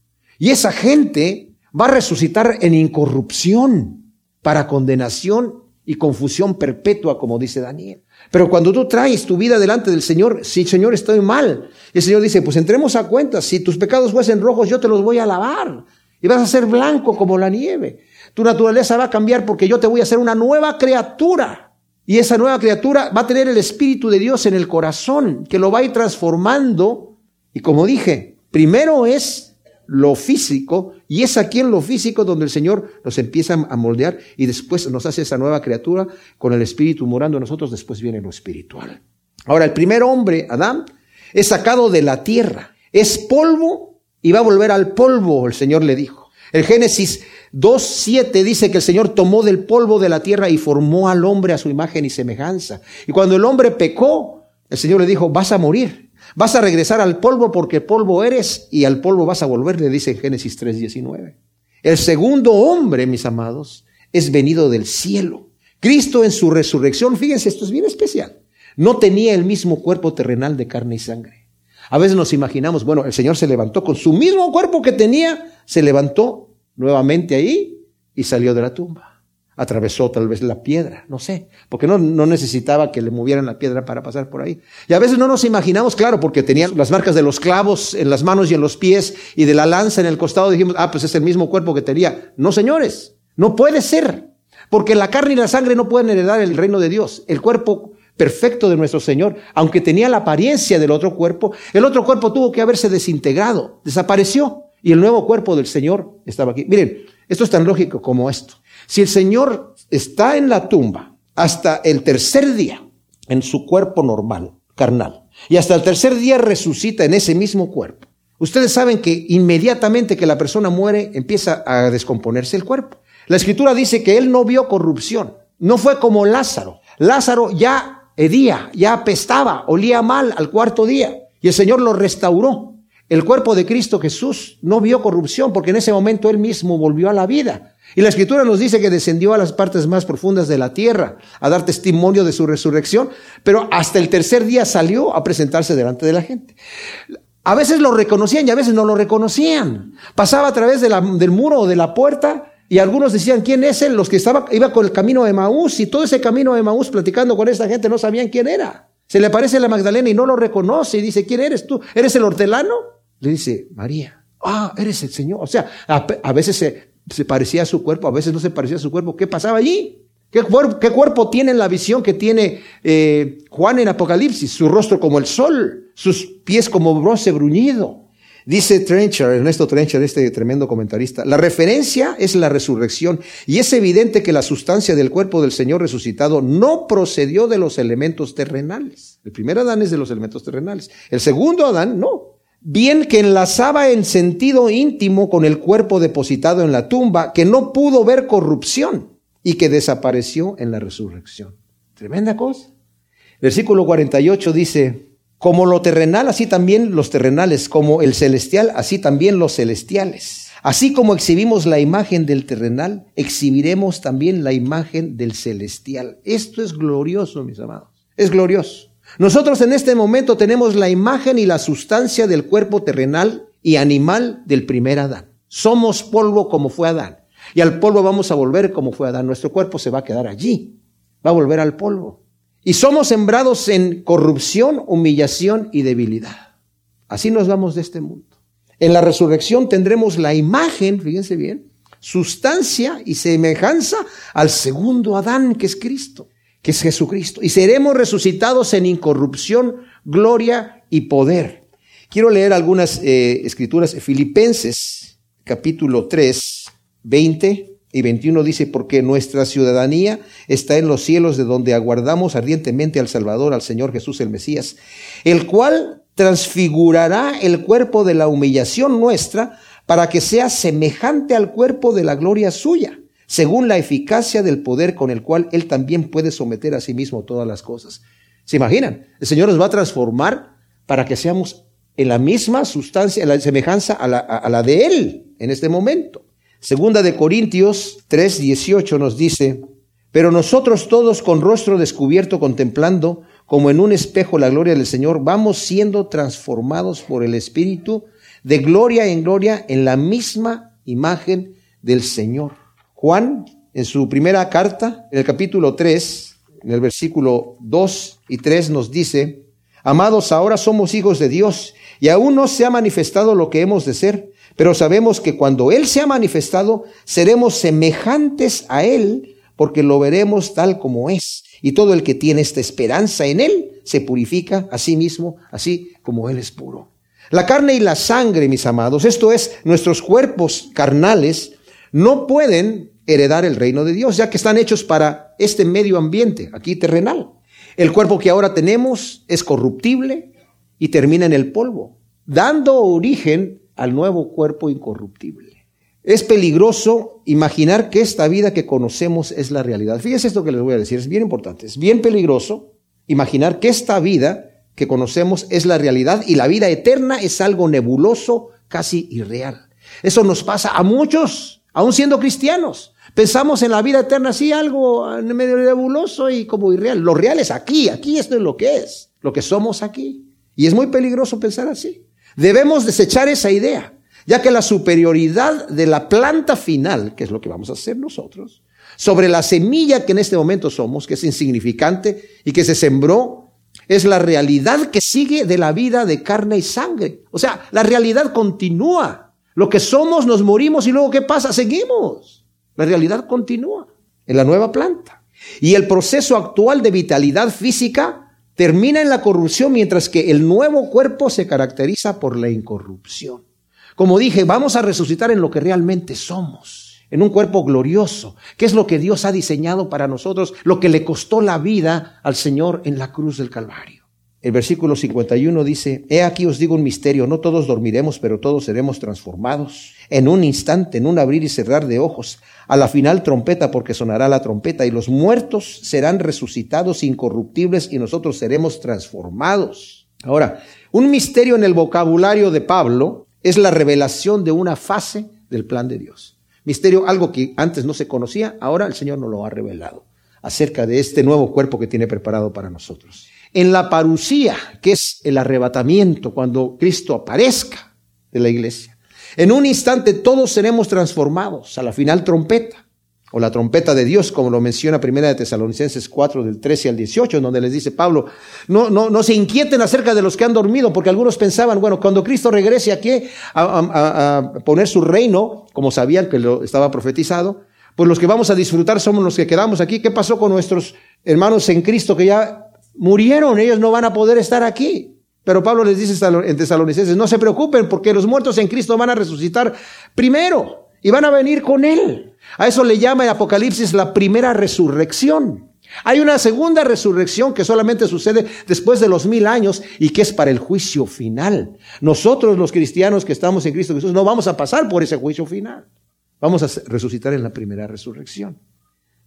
Y esa gente va a resucitar en incorrupción para condenación y confusión perpetua, como dice Daniel. Pero cuando tú traes tu vida delante del Señor, si Señor estoy mal, el Señor dice, pues entremos a cuentas, si tus pecados fuesen rojos, yo te los voy a lavar y vas a ser blanco como la nieve. Tu naturaleza va a cambiar porque yo te voy a hacer una nueva criatura. Y esa nueva criatura va a tener el Espíritu de Dios en el corazón, que lo va a ir transformando. Y como dije, primero es lo físico, y es aquí en lo físico donde el Señor nos empieza a moldear y después nos hace esa nueva criatura con el Espíritu morando en nosotros, después viene lo espiritual. Ahora, el primer hombre, Adán, es sacado de la tierra, es polvo y va a volver al polvo, el Señor le dijo. El Génesis 2.7 dice que el Señor tomó del polvo de la tierra y formó al hombre a su imagen y semejanza. Y cuando el hombre pecó, el Señor le dijo, vas a morir. Vas a regresar al polvo porque polvo eres y al polvo vas a volver, le dice en Génesis 3:19. El segundo hombre, mis amados, es venido del cielo. Cristo en su resurrección, fíjense, esto es bien especial, no tenía el mismo cuerpo terrenal de carne y sangre. A veces nos imaginamos, bueno, el Señor se levantó con su mismo cuerpo que tenía, se levantó nuevamente ahí y salió de la tumba atravesó tal vez la piedra, no sé, porque no, no, necesitaba que le movieran la piedra para pasar por ahí. Y a veces no nos imaginamos, claro, porque tenía las marcas de los clavos en las manos y en los pies y de la lanza en el costado, dijimos, ah, pues es el mismo cuerpo que tenía. No, señores, no puede ser, porque la carne y la sangre no pueden heredar el reino de Dios. El cuerpo perfecto de nuestro Señor, aunque tenía la apariencia del otro cuerpo, el otro cuerpo tuvo que haberse desintegrado, desapareció. Y el nuevo cuerpo del Señor estaba aquí. Miren, esto es tan lógico como esto. Si el Señor está en la tumba hasta el tercer día en su cuerpo normal, carnal, y hasta el tercer día resucita en ese mismo cuerpo, ustedes saben que inmediatamente que la persona muere empieza a descomponerse el cuerpo. La escritura dice que él no vio corrupción, no fue como Lázaro. Lázaro ya hedía, ya apestaba, olía mal al cuarto día, y el Señor lo restauró. El cuerpo de Cristo Jesús no vio corrupción porque en ese momento él mismo volvió a la vida. Y la escritura nos dice que descendió a las partes más profundas de la tierra a dar testimonio de su resurrección, pero hasta el tercer día salió a presentarse delante de la gente. A veces lo reconocían y a veces no lo reconocían. Pasaba a través del muro o de la puerta y algunos decían, ¿quién es él? Los que estaba, iba con el camino de Maús y todo ese camino de Maús platicando con esta gente no sabían quién era. Se le aparece a la Magdalena y no lo reconoce y dice, ¿quién eres tú? ¿Eres el hortelano? Le dice, María, ah, eres el Señor. O sea, a, veces se, parecía a su cuerpo, a veces no se parecía a su cuerpo. ¿Qué pasaba allí? ¿Qué, cuerpo tiene la visión que tiene eh, Juan en Apocalipsis? Su rostro como el sol, sus pies como bronce bruñido. Dice Trencher, Ernesto Trencher, este tremendo comentarista, la referencia es la resurrección y es evidente que la sustancia del cuerpo del Señor resucitado no procedió de los elementos terrenales. El primer Adán es de los elementos terrenales. El segundo Adán no bien que enlazaba en sentido íntimo con el cuerpo depositado en la tumba, que no pudo ver corrupción y que desapareció en la resurrección. Tremenda cosa. Versículo 48 dice, como lo terrenal, así también los terrenales, como el celestial, así también los celestiales. Así como exhibimos la imagen del terrenal, exhibiremos también la imagen del celestial. Esto es glorioso, mis amados. Es glorioso. Nosotros en este momento tenemos la imagen y la sustancia del cuerpo terrenal y animal del primer Adán. Somos polvo como fue Adán. Y al polvo vamos a volver como fue Adán. Nuestro cuerpo se va a quedar allí. Va a volver al polvo. Y somos sembrados en corrupción, humillación y debilidad. Así nos vamos de este mundo. En la resurrección tendremos la imagen, fíjense bien, sustancia y semejanza al segundo Adán, que es Cristo que es Jesucristo. Y seremos resucitados en incorrupción, gloria y poder. Quiero leer algunas eh, escrituras. Filipenses capítulo 3, 20 y 21 dice, porque nuestra ciudadanía está en los cielos de donde aguardamos ardientemente al Salvador, al Señor Jesús el Mesías, el cual transfigurará el cuerpo de la humillación nuestra para que sea semejante al cuerpo de la gloria suya según la eficacia del poder con el cual Él también puede someter a sí mismo todas las cosas. ¿Se imaginan? El Señor nos va a transformar para que seamos en la misma sustancia, en la semejanza a la, de Él en este momento. Segunda de Corintios 3, 18 nos dice, pero nosotros todos con rostro descubierto contemplando como en un espejo la gloria del Señor, vamos siendo transformados por el Espíritu de gloria en gloria en la misma imagen del Señor Juan, en su primera carta, en el capítulo 3, en el versículo 2 y 3 nos dice, Amados, ahora somos hijos de Dios y aún no se ha manifestado lo que hemos de ser, pero sabemos que cuando Él se ha manifestado, seremos semejantes a Él porque lo veremos tal como es. Y todo el que tiene esta esperanza en Él se purifica a sí mismo, así como Él es puro. La carne y la sangre, mis amados, esto es, nuestros cuerpos carnales, no pueden heredar el reino de Dios, ya que están hechos para este medio ambiente, aquí terrenal. El cuerpo que ahora tenemos es corruptible y termina en el polvo, dando origen al nuevo cuerpo incorruptible. Es peligroso imaginar que esta vida que conocemos es la realidad. Fíjense esto que les voy a decir, es bien importante. Es bien peligroso imaginar que esta vida que conocemos es la realidad y la vida eterna es algo nebuloso, casi irreal. Eso nos pasa a muchos, aún siendo cristianos. Pensamos en la vida eterna así, algo medio nebuloso y como irreal. Lo real es aquí, aquí esto es lo que es, lo que somos aquí. Y es muy peligroso pensar así. Debemos desechar esa idea, ya que la superioridad de la planta final, que es lo que vamos a hacer nosotros, sobre la semilla que en este momento somos, que es insignificante y que se sembró, es la realidad que sigue de la vida de carne y sangre. O sea, la realidad continúa. Lo que somos, nos morimos y luego ¿qué pasa? Seguimos. La realidad continúa en la nueva planta. Y el proceso actual de vitalidad física termina en la corrupción mientras que el nuevo cuerpo se caracteriza por la incorrupción. Como dije, vamos a resucitar en lo que realmente somos, en un cuerpo glorioso, que es lo que Dios ha diseñado para nosotros, lo que le costó la vida al Señor en la cruz del Calvario. El versículo 51 dice, He aquí os digo un misterio, no todos dormiremos, pero todos seremos transformados. En un instante, en un abrir y cerrar de ojos, a la final trompeta, porque sonará la trompeta, y los muertos serán resucitados incorruptibles y nosotros seremos transformados. Ahora, un misterio en el vocabulario de Pablo es la revelación de una fase del plan de Dios. Misterio, algo que antes no se conocía, ahora el Señor nos lo ha revelado acerca de este nuevo cuerpo que tiene preparado para nosotros en la parucía, que es el arrebatamiento, cuando Cristo aparezca de la iglesia. En un instante todos seremos transformados a la final trompeta, o la trompeta de Dios, como lo menciona Primera de Tesalonicenses 4, del 13 al 18, donde les dice Pablo, no, no, no se inquieten acerca de los que han dormido, porque algunos pensaban, bueno, cuando Cristo regrese aquí a, a poner su reino, como sabían que lo estaba profetizado, pues los que vamos a disfrutar somos los que quedamos aquí. ¿Qué pasó con nuestros hermanos en Cristo que ya murieron, ellos no van a poder estar aquí. Pero Pablo les dice en Tesalonicenses, no se preocupen porque los muertos en Cristo van a resucitar primero y van a venir con Él. A eso le llama el Apocalipsis la primera resurrección. Hay una segunda resurrección que solamente sucede después de los mil años y que es para el juicio final. Nosotros los cristianos que estamos en Cristo Jesús no vamos a pasar por ese juicio final. Vamos a resucitar en la primera resurrección.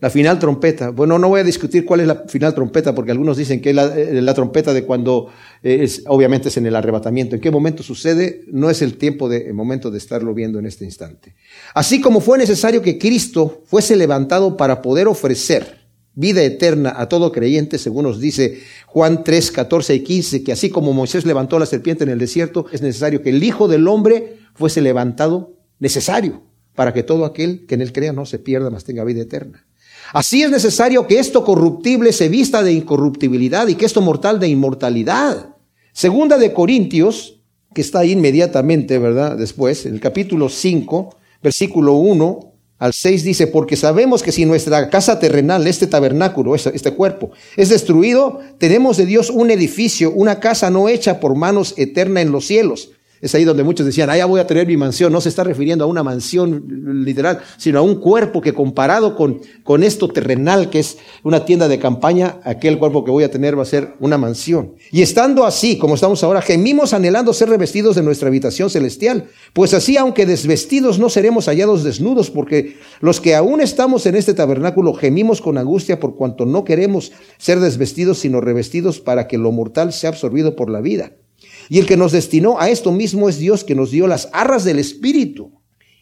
La final trompeta. Bueno, no voy a discutir cuál es la final trompeta, porque algunos dicen que es la, eh, trompeta de cuando eh, es, obviamente es en el arrebatamiento. ¿En qué momento sucede? No es el tiempo de, el momento de estarlo viendo en este instante. Así como fue necesario que Cristo fuese levantado para poder ofrecer vida eterna a todo creyente, según nos dice Juan 3, 14 y 15, que así como Moisés levantó la serpiente en el desierto, es necesario que el Hijo del Hombre fuese levantado, necesario, para que todo aquel que en él crea no se pierda, mas tenga vida eterna. Así es necesario que esto corruptible se vista de incorruptibilidad y que esto mortal de inmortalidad. Segunda de Corintios, que está ahí inmediatamente, ¿verdad? Después, en el capítulo 5, versículo 1 al 6 dice, porque sabemos que si nuestra casa terrenal, este tabernáculo, este cuerpo, es destruido, tenemos de Dios un edificio, una casa no hecha por manos eterna en los cielos. Es ahí donde muchos decían, ah, ya voy a tener mi mansión. No se está refiriendo a una mansión literal, sino a un cuerpo que comparado con, con esto terrenal, que es una tienda de campaña, aquel cuerpo que voy a tener va a ser una mansión. Y estando así, como estamos ahora, gemimos anhelando ser revestidos de nuestra habitación celestial. Pues así, aunque desvestidos, no seremos hallados desnudos, porque los que aún estamos en este tabernáculo gemimos con angustia por cuanto no queremos ser desvestidos, sino revestidos para que lo mortal sea absorbido por la vida. Y el que nos destinó a esto mismo es Dios que nos dio las arras del Espíritu.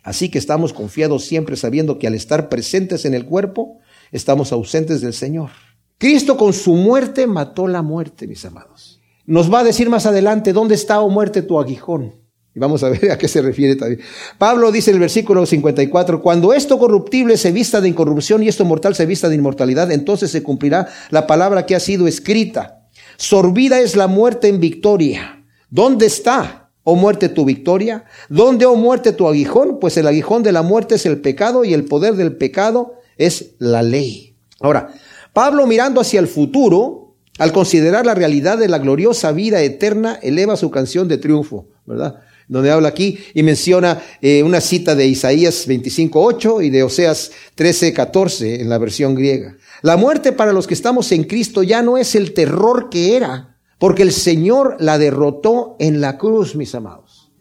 Así que estamos confiados siempre sabiendo que al estar presentes en el cuerpo, estamos ausentes del Señor. Cristo con su muerte mató la muerte, mis amados. Nos va a decir más adelante, ¿dónde está, o oh muerte, tu aguijón? Y vamos a ver a qué se refiere también. Pablo dice en el versículo 54, cuando esto corruptible se vista de incorrupción y esto mortal se vista de inmortalidad, entonces se cumplirá la palabra que ha sido escrita. Sorbida es la muerte en victoria. ¿Dónde está, oh muerte, tu victoria? ¿Dónde, oh muerte, tu aguijón? Pues el aguijón de la muerte es el pecado y el poder del pecado es la ley. Ahora, Pablo mirando hacia el futuro, al considerar la realidad de la gloriosa vida eterna, eleva su canción de triunfo, ¿verdad? Donde habla aquí y menciona eh, una cita de Isaías 25.8 y de Oseas 13.14 en la versión griega. La muerte para los que estamos en Cristo ya no es el terror que era, porque el Señor la derrotó en la cruz, mis amados.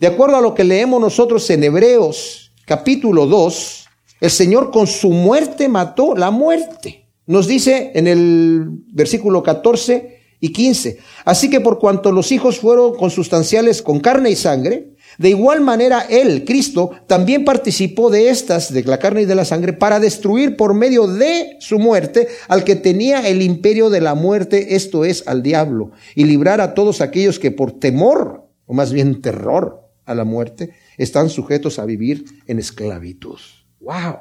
De acuerdo a lo que leemos nosotros en Hebreos capítulo 2, el Señor con su muerte mató la muerte. Nos dice en el versículo 14 y 15. Así que por cuanto los hijos fueron consustanciales con carne y sangre, de igual manera Él, Cristo, también participó de estas, de la carne y de la sangre, para destruir por medio de su muerte al que tenía el imperio de la muerte, esto es, al diablo, y librar a todos aquellos que por temor, o más bien terror a la muerte, están sujetos a vivir en esclavitud. ¡Wow!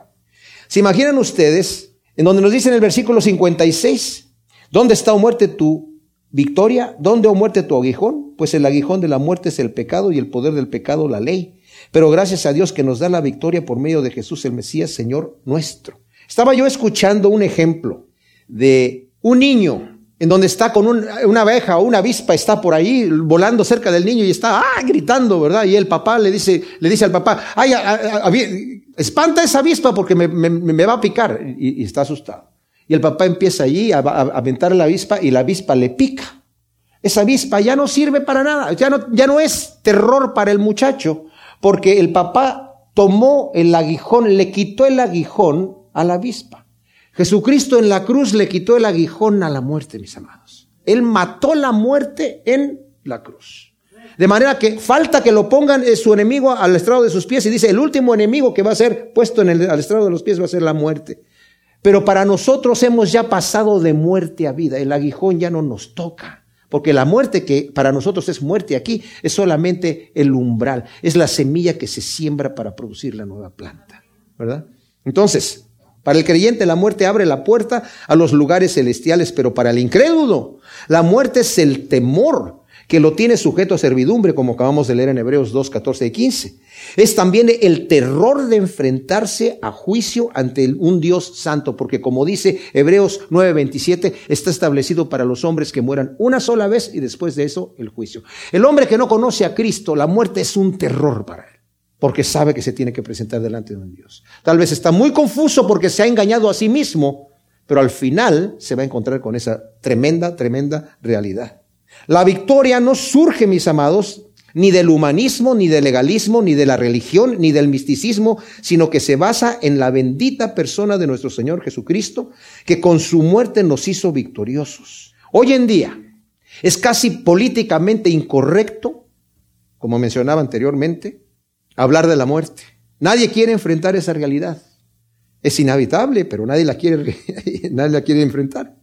¿Se imaginan ustedes en donde nos dice en el versículo 56, ¿dónde está o muerte tu Victoria, ¿dónde o muerte tu aguijón? Pues el aguijón de la muerte es el pecado y el poder del pecado la ley. Pero gracias a Dios que nos da la victoria por medio de Jesús el Mesías, Señor nuestro. Estaba yo escuchando un ejemplo de un niño en donde está con una abeja o una avispa, está por ahí volando cerca del niño y está ah, gritando, ¿verdad? Y el papá le dice, le dice al papá, ay, espanta esa avispa porque me, va a picar. Y, está asustado. Y el papá empieza allí a, aventar la avispa y la avispa le pica. Esa avispa ya no sirve para nada, ya no, ya no es terror para el muchacho, porque el papá tomó el aguijón, le quitó el aguijón a la avispa. Jesucristo en la cruz le quitó el aguijón a la muerte, mis amados. Él mató la muerte en la cruz. De manera que falta que lo pongan eh, su enemigo al estrado de sus pies y dice, el último enemigo que va a ser puesto en el, al estrado de los pies va a ser la muerte. Pero para nosotros hemos ya pasado de muerte a vida. El aguijón ya no nos toca. Porque la muerte que para nosotros es muerte aquí es solamente el umbral. Es la semilla que se siembra para producir la nueva planta. ¿Verdad? Entonces, para el creyente la muerte abre la puerta a los lugares celestiales, pero para el incrédulo la muerte es el temor que lo tiene sujeto a servidumbre, como acabamos de leer en Hebreos 2, 14 y 15. Es también el terror de enfrentarse a juicio ante un Dios santo, porque como dice Hebreos 9, 27, está establecido para los hombres que mueran una sola vez y después de eso el juicio. El hombre que no conoce a Cristo, la muerte es un terror para él porque sabe que se tiene que presentar delante de un Dios. Tal vez está muy confuso porque se ha engañado a sí mismo, pero al final se va a encontrar con esa tremenda, tremenda realidad. La victoria no surge, mis amados, ni del humanismo, ni del legalismo, ni de la religión, ni del misticismo, sino que se basa en la bendita persona de nuestro Señor Jesucristo, que con su muerte nos hizo victoriosos. Hoy en día es casi políticamente incorrecto, como mencionaba anteriormente, hablar de la muerte. Nadie quiere enfrentar esa realidad. Es inhabitable, pero nadie la quiere, nadie la quiere enfrentar.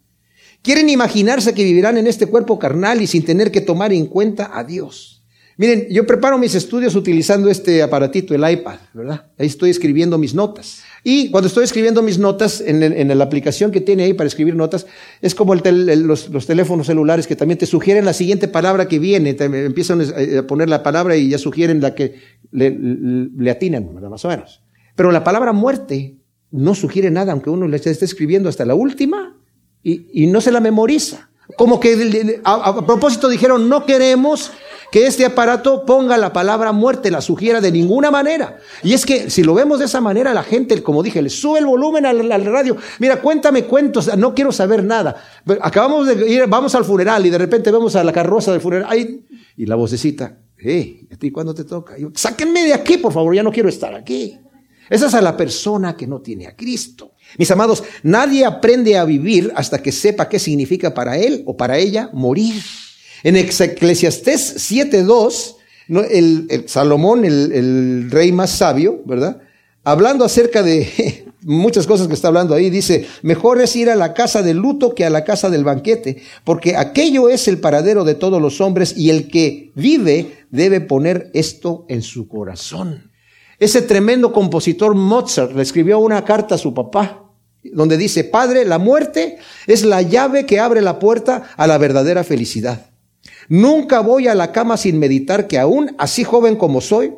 Quieren imaginarse que vivirán en este cuerpo carnal y sin tener que tomar en cuenta a Dios. Miren, yo preparo mis estudios utilizando este aparatito, el iPad, ¿verdad? Ahí estoy escribiendo mis notas. Y cuando estoy escribiendo mis notas, en, la aplicación que tiene ahí para escribir notas, es como los, teléfonos celulares que también te sugieren la siguiente palabra que viene, empiezan a poner la palabra y ya sugieren la que le, atinan, más o menos. Pero la palabra muerte no sugiere nada, aunque uno le esté escribiendo hasta la última y, no se la memoriza. Como que a propósito dijeron, no queremos que este aparato ponga la palabra muerte, la sugiera de ninguna manera. Y es que si lo vemos de esa manera, la gente, como dije, le sube el volumen al, radio. Mira, cuéntame cuentos, no quiero saber nada. Acabamos de ir, vamos al funeral y de repente vemos a la carroza del funeral. Ay, y la vocecita, hey, ¿a ti cuándo te toca? Sáquenme de aquí, por favor, ya no quiero estar aquí. Esa es a la persona que no tiene a Cristo. Mis amados, nadie aprende a vivir hasta que sepa qué significa para él o para ella morir. En Eclesiastés 7.2, el, el, Salomón, el, el rey más sabio, ¿verdad? Hablando acerca de muchas cosas que está hablando ahí, dice, mejor es ir a la casa del luto que a la casa del banquete, porque aquello es el paradero de todos los hombres y el que vive debe poner esto en su corazón. Ese tremendo compositor Mozart le escribió una carta a su papá, donde dice, Padre, la muerte es la llave que abre la puerta a la verdadera felicidad. Nunca voy a la cama sin meditar que aún así joven como soy,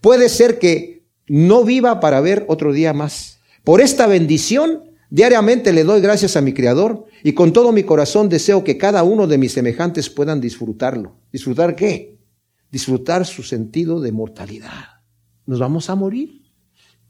puede ser que no viva para ver otro día más. Por esta bendición, diariamente le doy gracias a mi Creador y con todo mi corazón deseo que cada uno de mis semejantes puedan disfrutarlo. ¿Disfrutar qué? Disfrutar su sentido de mortalidad. Nos vamos a morir.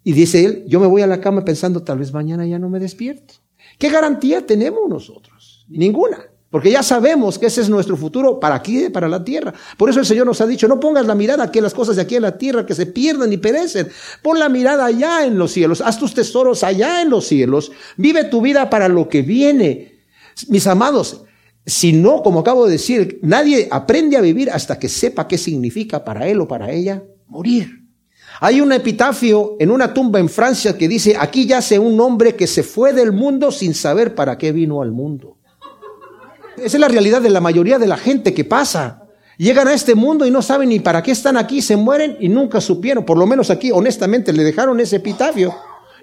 Y dice él, yo me voy a la cama pensando, tal vez mañana ya no me despierto. ¿Qué garantía tenemos nosotros? Ninguna. Porque ya sabemos que ese es nuestro futuro para aquí, para la tierra. Por eso el Señor nos ha dicho, no pongas la mirada aquí en las cosas de aquí en la tierra que se pierden y perecen. Pon la mirada allá en los cielos. Haz tus tesoros allá en los cielos. Vive tu vida para lo que viene. Mis amados, si no, como acabo de decir, nadie aprende a vivir hasta que sepa qué significa para él o para ella morir. Hay un epitafio en una tumba en Francia que dice, aquí yace un hombre que se fue del mundo sin saber para qué vino al mundo. Esa es la realidad de la mayoría de la gente que pasa. Llegan a este mundo y no saben ni para qué están aquí, se mueren y nunca supieron. Por lo menos aquí, honestamente, le dejaron ese epitafio.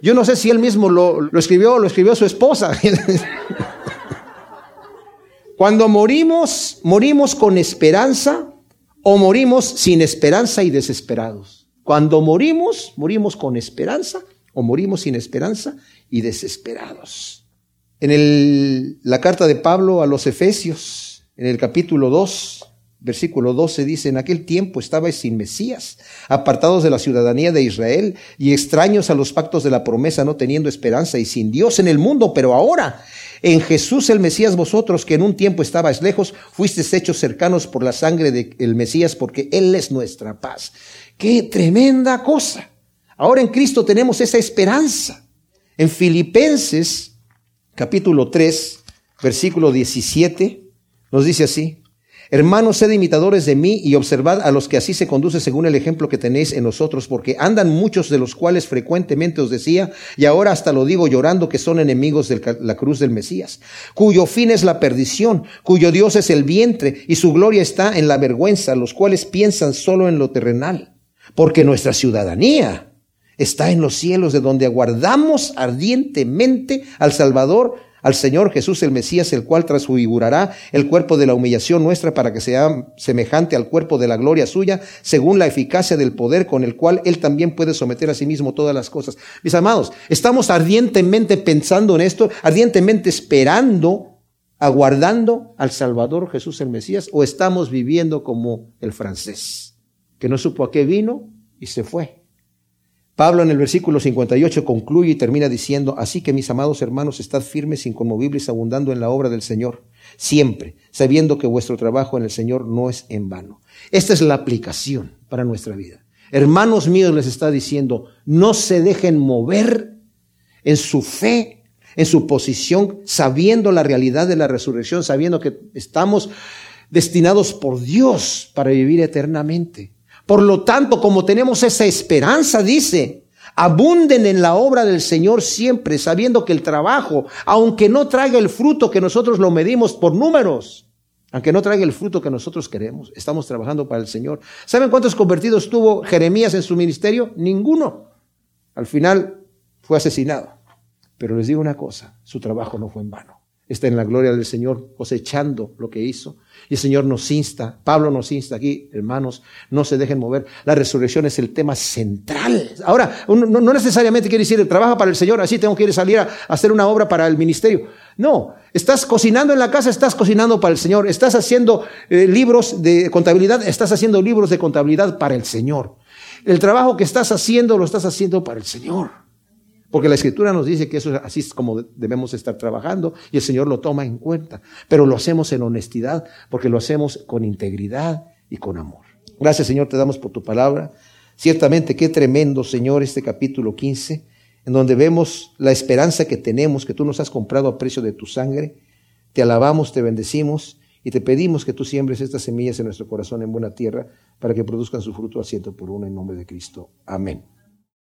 Yo no sé si él mismo lo, lo escribió o lo escribió su esposa. Cuando morimos, morimos con esperanza o morimos sin esperanza y desesperados. Cuando morimos, morimos con esperanza o morimos sin esperanza y desesperados. En la carta de Pablo a los Efesios, en el capítulo 2, versículo 12 dice, en aquel tiempo estabais sin Mesías, apartados de la ciudadanía de Israel y extraños a los pactos de la promesa, no teniendo esperanza y sin Dios en el mundo, pero ahora en Jesús el Mesías vosotros, que en un tiempo estabais lejos, fuisteis hechos cercanos por la sangre del Mesías, porque Él es nuestra paz. ¡Qué tremenda cosa! Ahora en Cristo tenemos esa esperanza. En Filipenses capítulo 3, versículo 17, nos dice así, Hermanos, sed imitadores de mí y observad a los que así se conduce según el ejemplo que tenéis en nosotros, porque andan muchos de los cuales frecuentemente os decía, y ahora hasta lo digo llorando, que son enemigos de la cruz del Mesías, cuyo fin es la perdición, cuyo Dios es el vientre, y su gloria está en la vergüenza, los cuales piensan solo en lo terrenal, porque nuestra ciudadanía está en los cielos, de donde aguardamos ardientemente al Salvador, al Señor Jesús el Mesías, el cual transfigurará el cuerpo de la humillación nuestra para que sea semejante al cuerpo de la gloria suya, según la eficacia del poder con el cual Él también puede someter a sí mismo todas las cosas. Mis amados, estamos ardientemente pensando en esto, ardientemente esperando, aguardando al Salvador Jesús el Mesías, o estamos viviendo como el francés, que no supo a qué vino y se fue. Pablo en el versículo 58 concluye y termina diciendo, así que mis amados hermanos, estad firmes, inconmovibles, abundando en la obra del Señor, siempre, sabiendo que vuestro trabajo en el Señor no es en vano. Esta es la aplicación para nuestra vida. Hermanos míos, les está diciendo, no se dejen mover en su fe, en su posición, sabiendo la realidad de la resurrección, sabiendo que estamos destinados por Dios para vivir eternamente. Por lo tanto, como tenemos esa esperanza, dice, abunden en la obra del Señor siempre, sabiendo que el trabajo, aunque no traiga el fruto que nosotros lo medimos por números, aunque no traiga el fruto que nosotros queremos, estamos trabajando para el Señor. ¿Saben cuántos convertidos tuvo Jeremías en su ministerio? Ninguno. Al final fue asesinado. Pero les digo una cosa, su trabajo no fue en vano. Está en la gloria del Señor cosechando lo que hizo y el Señor nos insta, Pablo nos insta aquí, hermanos, no se dejen mover. La resurrección es el tema central. Ahora, no, necesariamente quiere decir, trabaja para el Señor, así tengo que ir a salir a, hacer una obra para el ministerio. No, estás cocinando en la casa, estás cocinando para el Señor. Estás haciendo eh, libros de contabilidad, estás haciendo libros de contabilidad para el Señor. El trabajo que estás haciendo lo estás haciendo para el Señor. Porque la escritura nos dice que eso es así como debemos estar trabajando y el Señor lo toma en cuenta. Pero lo hacemos en honestidad, porque lo hacemos con integridad y con amor. Gracias Señor, te damos por tu palabra. Ciertamente qué tremendo Señor este capítulo 15, en donde vemos la esperanza que tenemos, que tú nos has comprado a precio de tu sangre. Te alabamos, te bendecimos y te pedimos que tú siembres estas semillas en nuestro corazón en buena tierra para que produzcan su fruto al ciento por uno en nombre de Cristo. Amén.